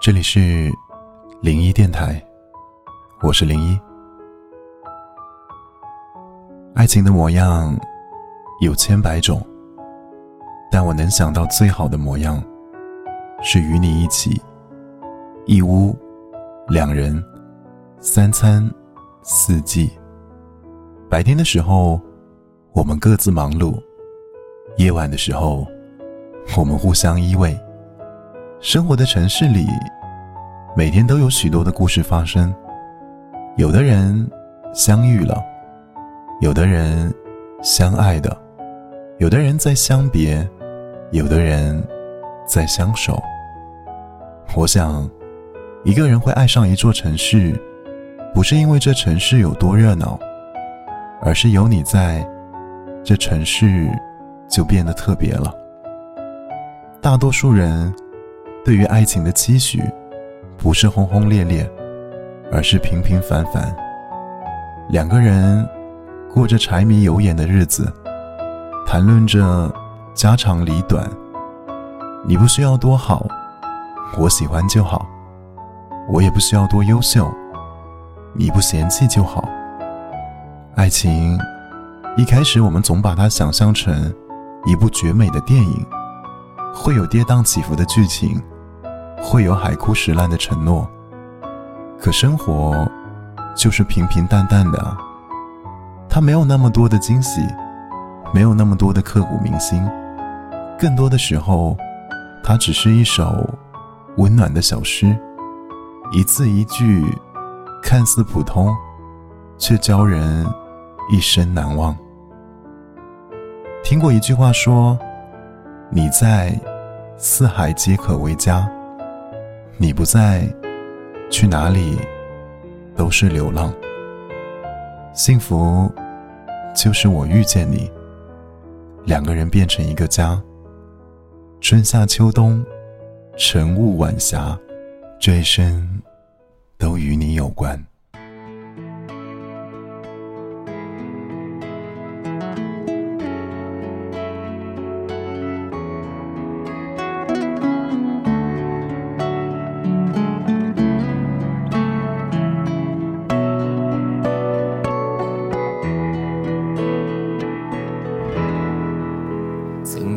这里是零一电台，我是零一。爱情的模样有千百种，但我能想到最好的模样，是与你一起，一屋两人，三餐四季。白天的时候，我们各自忙碌；夜晚的时候，我们互相依偎。生活的城市里，每天都有许多的故事发生。有的人相遇了，有的人相爱的，有的人在相别，有的人在相守。我想，一个人会爱上一座城市，不是因为这城市有多热闹，而是有你在，这城市就变得特别了。大多数人。对于爱情的期许，不是轰轰烈烈，而是平平凡凡。两个人过着柴米油盐的日子，谈论着家长里短。你不需要多好，我喜欢就好；我也不需要多优秀，你不嫌弃就好。爱情一开始，我们总把它想象成一部绝美的电影。会有跌宕起伏的剧情，会有海枯石烂的承诺。可生活就是平平淡淡的，它没有那么多的惊喜，没有那么多的刻骨铭心。更多的时候，它只是一首温暖的小诗，一字一句，看似普通，却教人一生难忘。听过一句话说。你在，四海皆可为家；你不在，去哪里都是流浪。幸福，就是我遇见你，两个人变成一个家。春夏秋冬，晨雾晚霞，这一生都与你有关。